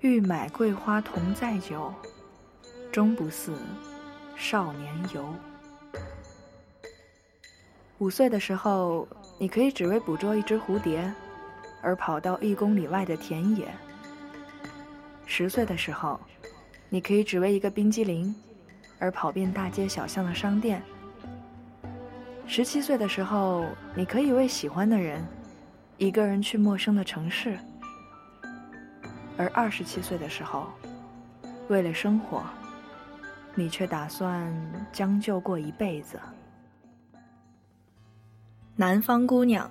欲买桂花同载酒，终不似少年游。五岁的时候，你可以只为捕捉一只蝴蝶，而跑到一公里外的田野；十岁的时候，你可以只为一个冰激凌，而跑遍大街小巷的商店；十七岁的时候，你可以为喜欢的人，一个人去陌生的城市；而二十七岁的时候，为了生活，你却打算将就过一辈子。南方姑娘，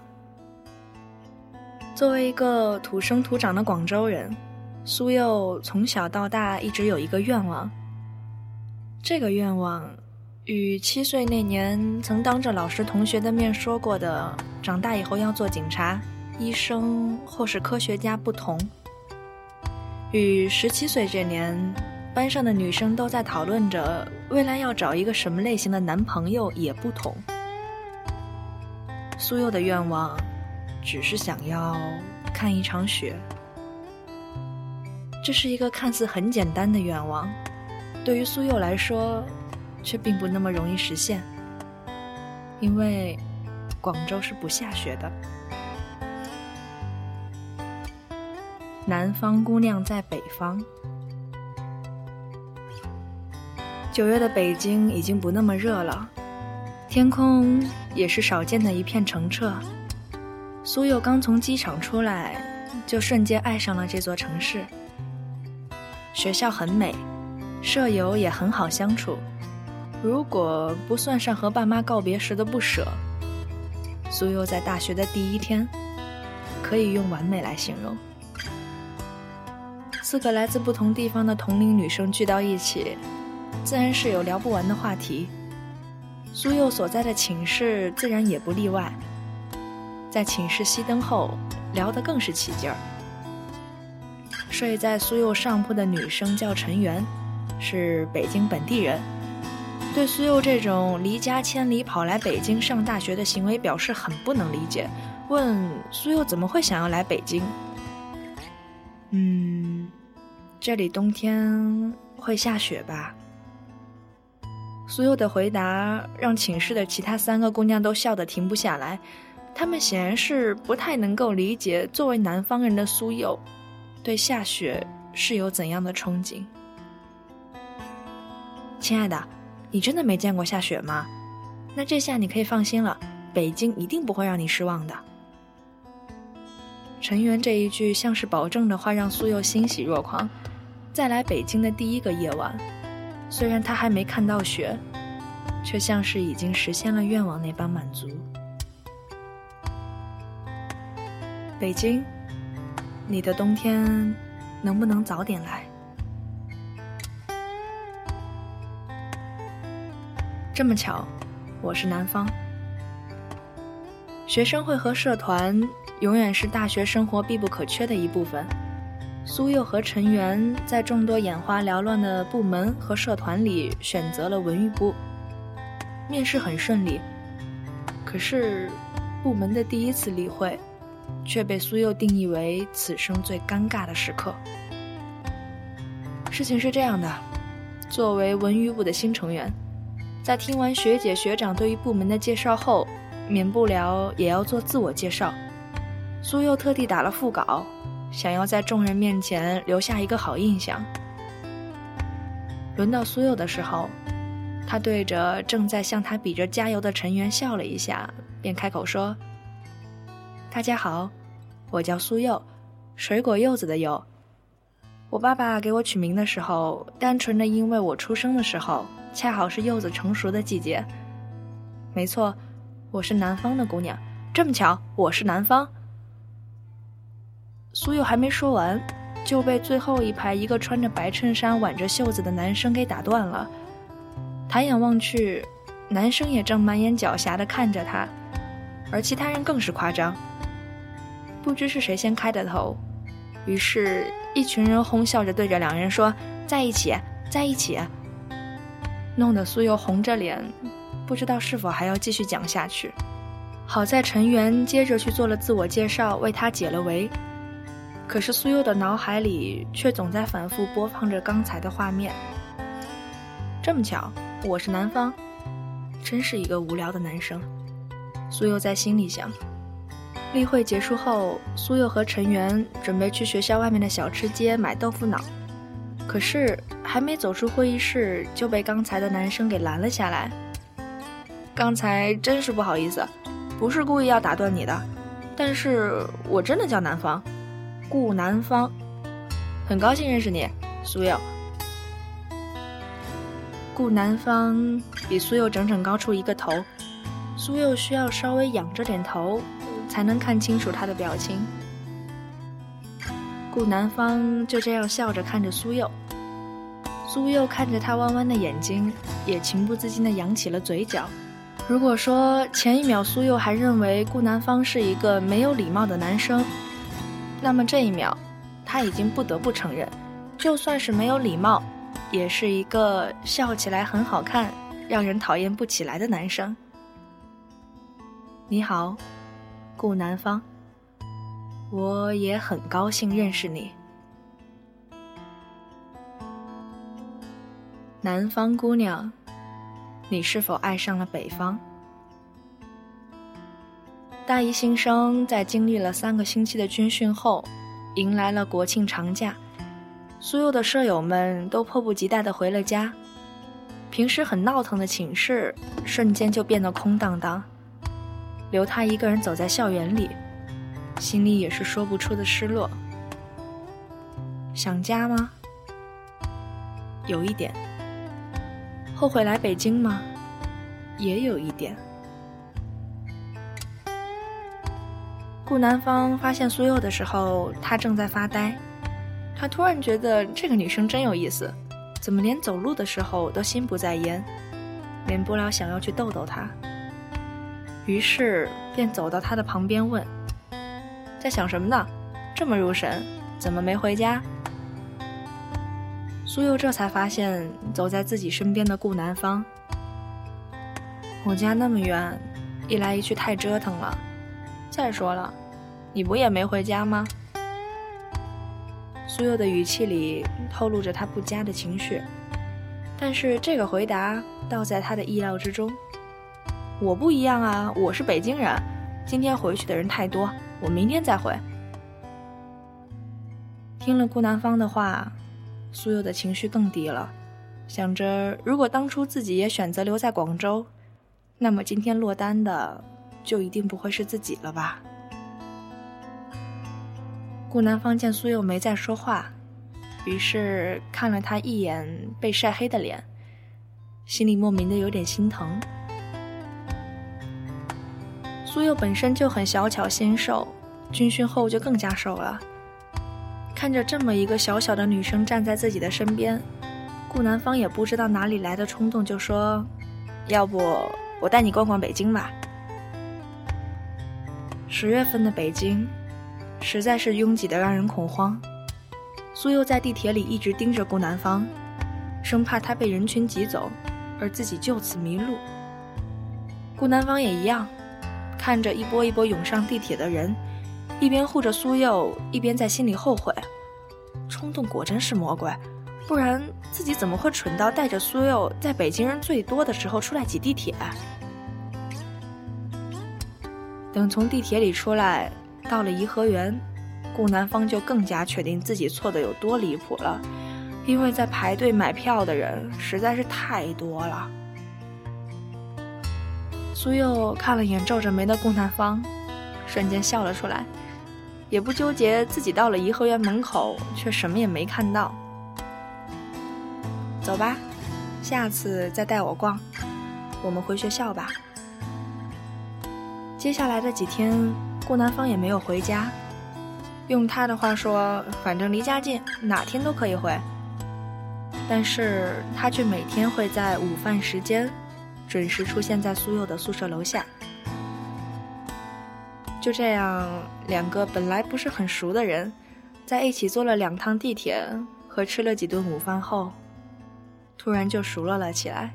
作为一个土生土长的广州人，苏佑从小到大一直有一个愿望。这个愿望与七岁那年曾当着老师同学的面说过的“长大以后要做警察、医生或是科学家”不同，与十七岁这年班上的女生都在讨论着未来要找一个什么类型的男朋友也不同。苏佑的愿望，只是想要看一场雪。这是一个看似很简单的愿望，对于苏佑来说，却并不那么容易实现。因为广州是不下雪的。南方姑娘在北方，九月的北京已经不那么热了。天空也是少见的一片澄澈。苏佑刚从机场出来，就瞬间爱上了这座城市。学校很美，舍友也很好相处。如果不算上和爸妈告别时的不舍，苏佑在大学的第一天，可以用完美来形容。四个来自不同地方的同龄女生聚到一起，自然是有聊不完的话题。苏佑所在的寝室自然也不例外，在寝室熄灯后聊得更是起劲儿。睡在苏佑上铺的女生叫陈媛，是北京本地人，对苏佑这种离家千里跑来北京上大学的行为表示很不能理解，问苏佑怎么会想要来北京？嗯，这里冬天会下雪吧？苏佑的回答让寝室的其他三个姑娘都笑得停不下来，她们显然是不太能够理解作为南方人的苏佑，对下雪是有怎样的憧憬。亲爱的，你真的没见过下雪吗？那这下你可以放心了，北京一定不会让你失望的。陈元这一句像是保证的话，让苏佑欣喜若狂。在来北京的第一个夜晚。虽然他还没看到雪，却像是已经实现了愿望那般满足。北京，你的冬天能不能早点来？这么巧，我是南方。学生会和社团永远是大学生活必不可缺的一部分。苏佑和陈元在众多眼花缭乱的部门和社团里选择了文娱部。面试很顺利，可是部门的第一次例会却被苏佑定义为此生最尴尬的时刻。事情是这样的，作为文娱部的新成员，在听完学姐学长对于部门的介绍后，免不了也要做自我介绍。苏佑特地打了副稿。想要在众人面前留下一个好印象。轮到苏佑的时候，他对着正在向他比着加油的陈元笑了一下，便开口说：“大家好，我叫苏佑，水果柚子的柚。我爸爸给我取名的时候，单纯的因为我出生的时候恰好是柚子成熟的季节。没错，我是南方的姑娘。这么巧，我是南方。”苏佑还没说完，就被最后一排一个穿着白衬衫、挽着袖子的男生给打断了。抬眼望去，男生也正满眼狡黠地看着他，而其他人更是夸张。不知是谁先开的头，于是，一群人哄笑着对着两人说：“在一起，在一起。”弄得苏佑红着脸，不知道是否还要继续讲下去。好在陈元接着去做了自我介绍，为他解了围。可是苏佑的脑海里却总在反复播放着刚才的画面。这么巧，我是南方，真是一个无聊的男生。苏佑在心里想。例会结束后，苏佑和陈元准备去学校外面的小吃街买豆腐脑，可是还没走出会议室，就被刚才的男生给拦了下来。刚才真是不好意思，不是故意要打断你的，但是我真的叫南方。顾南方，很高兴认识你，苏佑。顾南方比苏佑整整高出一个头，苏佑需要稍微仰着点头，才能看清楚他的表情。顾南方就这样笑着看着苏佑，苏佑看着他弯弯的眼睛，也情不自禁地扬起了嘴角。如果说前一秒苏佑还认为顾南方是一个没有礼貌的男生，那么这一秒，他已经不得不承认，就算是没有礼貌，也是一个笑起来很好看、让人讨厌不起来的男生。你好，顾南方，我也很高兴认识你。南方姑娘，你是否爱上了北方？大一新生在经历了三个星期的军训后，迎来了国庆长假。所有的舍友们都迫不及待地回了家，平时很闹腾的寝室瞬间就变得空荡荡，留他一个人走在校园里，心里也是说不出的失落。想家吗？有一点。后悔来北京吗？也有一点。顾南方发现苏佑的时候，他正在发呆。他突然觉得这个女生真有意思，怎么连走路的时候都心不在焉，免不了想要去逗逗她。于是便走到她的旁边问：“在想什么呢？这么入神，怎么没回家？”苏佑这才发现走在自己身边的顾南方。我家那么远，一来一去太折腾了。再说了，你不也没回家吗？苏佑的语气里透露着他不佳的情绪，但是这个回答倒在他的意料之中。我不一样啊，我是北京人，今天回去的人太多，我明天再回。听了顾南方的话，苏佑的情绪更低了，想着如果当初自己也选择留在广州，那么今天落单的。就一定不会是自己了吧？顾南方见苏佑没再说话，于是看了他一眼被晒黑的脸，心里莫名的有点心疼。苏佑本身就很小巧纤瘦，军训后就更加瘦了。看着这么一个小小的女生站在自己的身边，顾南方也不知道哪里来的冲动，就说：“要不我带你逛逛北京吧。”十月份的北京，实在是拥挤的让人恐慌。苏佑在地铁里一直盯着顾南方，生怕他被人群挤走，而自己就此迷路。顾南方也一样，看着一波一波涌上地铁的人，一边护着苏佑，一边在心里后悔：冲动果真是魔鬼，不然自己怎么会蠢到带着苏佑在北京人最多的时候出来挤地铁？等从地铁里出来，到了颐和园，顾南方就更加确定自己错的有多离谱了，因为在排队买票的人实在是太多了。苏佑看了眼皱着眉的顾南方，瞬间笑了出来，也不纠结自己到了颐和园门口却什么也没看到。走吧，下次再带我逛，我们回学校吧。接下来的几天，顾南方也没有回家。用他的话说，反正离家近，哪天都可以回。但是他却每天会在午饭时间，准时出现在苏佑的宿舍楼下。就这样，两个本来不是很熟的人，在一起坐了两趟地铁和吃了几顿午饭后，突然就熟络了起来。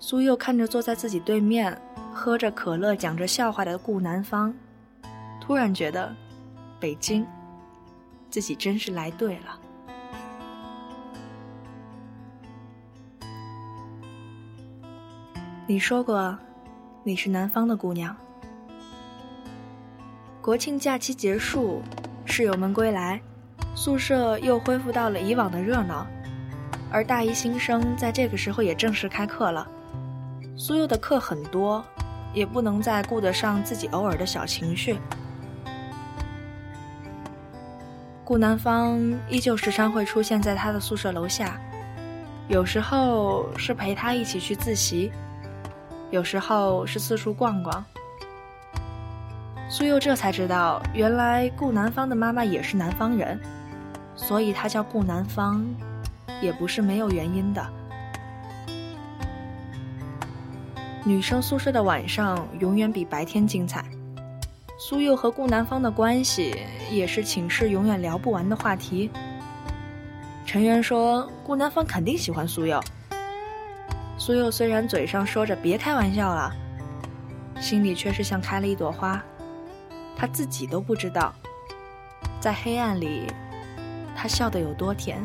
苏佑看着坐在自己对面。喝着可乐，讲着笑话的顾南方，突然觉得，北京，自己真是来对了。你说过，你是南方的姑娘。国庆假期结束，室友们归来，宿舍又恢复到了以往的热闹。而大一新生在这个时候也正式开课了，苏佑的课很多，也不能再顾得上自己偶尔的小情绪。顾南方依旧时常会出现在他的宿舍楼下，有时候是陪他一起去自习，有时候是四处逛逛。苏佑这才知道，原来顾南方的妈妈也是南方人，所以他叫顾南方，也不是没有原因的。女生宿舍的晚上永远比白天精彩，苏佑和顾南方的关系也是寝室永远聊不完的话题。陈元说，顾南方肯定喜欢苏佑。苏佑虽然嘴上说着别开玩笑了，心里却是像开了一朵花。他自己都不知道，在黑暗里，他笑得有多甜。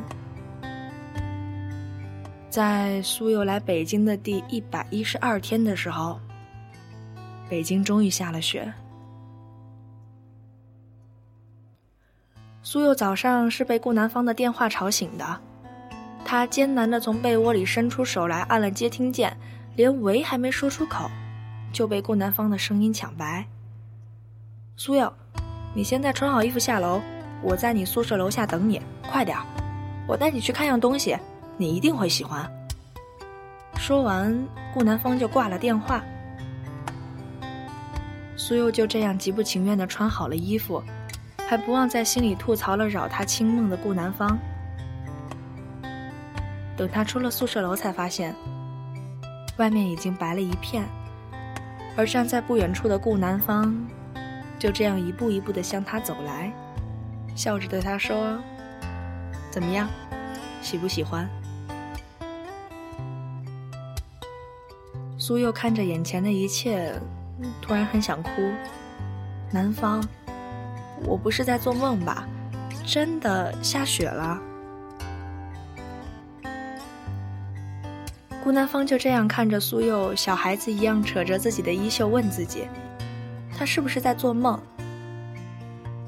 在苏佑来北京的第一百一十二天的时候，北京终于下了雪。苏佑早上是被顾南方的电话吵醒的，他艰难的从被窝里伸出手来按了接听键，连“喂”还没说出口，就被顾南方的声音抢白。苏佑，你现在穿好衣服下楼，我在你宿舍楼下等你，快点儿，我带你去看样东西，你一定会喜欢。说完，顾南方就挂了电话。苏佑就这样极不情愿地穿好了衣服，还不忘在心里吐槽了扰他清梦的顾南方。等他出了宿舍楼，才发现外面已经白了一片，而站在不远处的顾南方。就这样一步一步的向他走来，笑着对他说：“怎么样，喜不喜欢？”苏佑看着眼前的一切，突然很想哭。南方，我不是在做梦吧？真的下雪了。顾南方就这样看着苏佑，小孩子一样扯着自己的衣袖问自己。他是不是在做梦？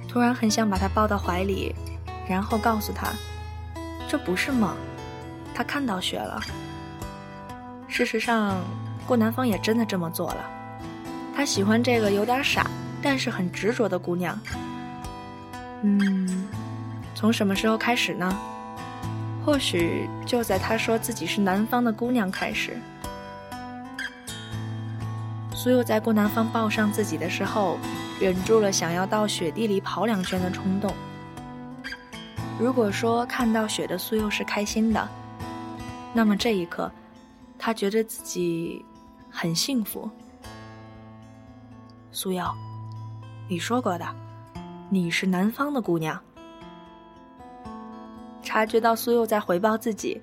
突然很想把他抱到怀里，然后告诉他，这不是梦，他看到雪了。事实上，顾南方也真的这么做了。他喜欢这个有点傻，但是很执着的姑娘。嗯，从什么时候开始呢？或许就在他说自己是南方的姑娘开始。苏佑在顾南方抱上自己的时候，忍住了想要到雪地里跑两圈的冲动。如果说看到雪的苏佑是开心的，那么这一刻，他觉得自己很幸福。苏佑，你说过的，你是南方的姑娘。察觉到苏佑在回报自己，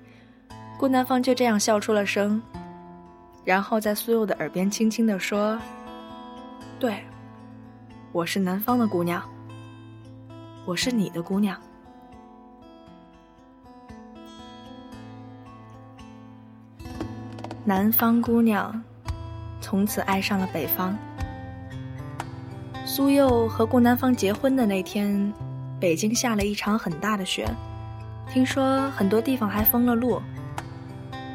顾南方就这样笑出了声。然后在苏佑的耳边轻轻地说：“对，我是南方的姑娘，我是你的姑娘。”南方姑娘从此爱上了北方。苏佑和顾南方结婚的那天，北京下了一场很大的雪，听说很多地方还封了路。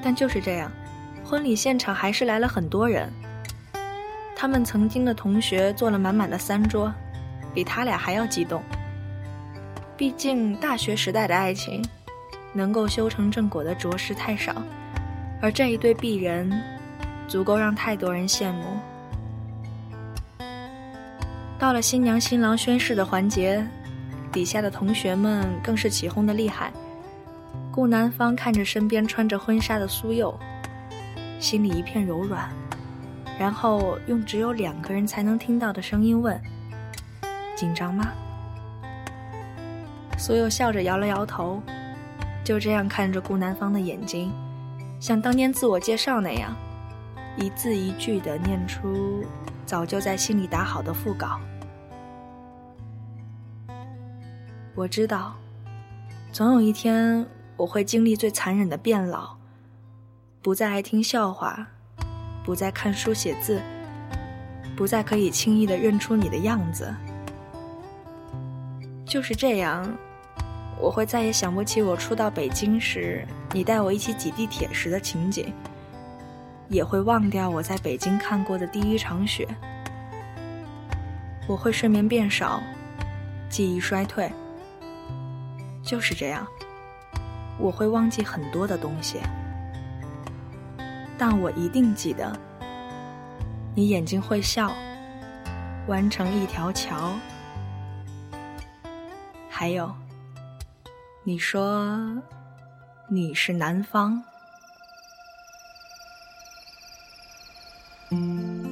但就是这样。婚礼现场还是来了很多人，他们曾经的同学坐了满满的三桌，比他俩还要激动。毕竟大学时代的爱情，能够修成正果的着实太少，而这一对璧人，足够让太多人羡慕。到了新娘新郎宣誓的环节，底下的同学们更是起哄的厉害。顾南方看着身边穿着婚纱的苏佑。心里一片柔软，然后用只有两个人才能听到的声音问：“紧张吗？”苏佑笑着摇了摇头，就这样看着顾南方的眼睛，像当年自我介绍那样，一字一句的念出早就在心里打好的副稿。我知道，总有一天我会经历最残忍的变老，不再爱听笑话，不再看书写字，不再可以轻易的认出你的样子。就是这样，我会再也想不起我初到北京时你带我一起挤地铁时的情景，也会忘掉我在北京看过的第一场雪。我会睡眠变少，记忆衰退。就是这样，我会忘记很多的东西，但我一定记得，你眼睛会笑，弯成一条桥，还有，你说你是南方。Música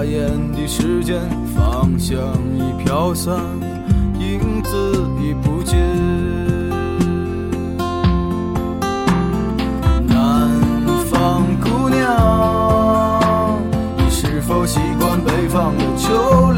眨眼的时间，方向已飘散，影子已不见。南方姑娘，你是否习惯北方的秋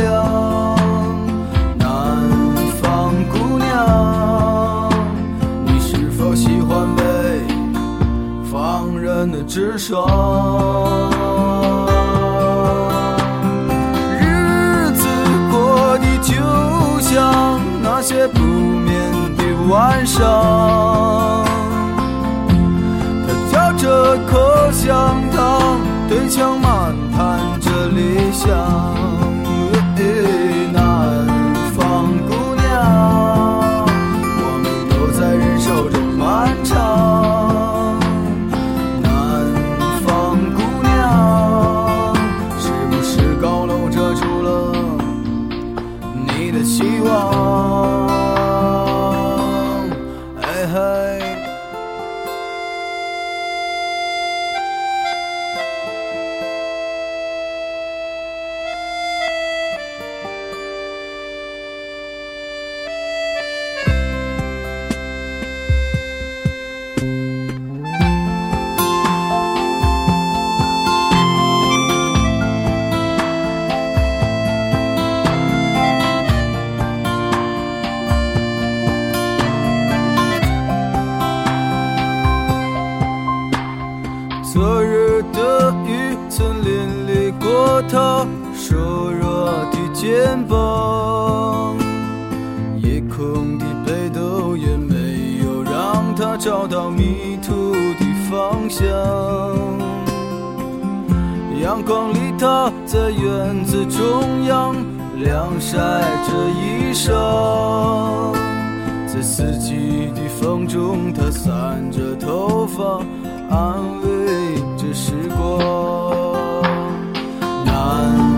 找到迷途的方向。阳光里，她在院子中央晾晒着衣裳，在四季的风中，她散着头发，安慰着时光。南。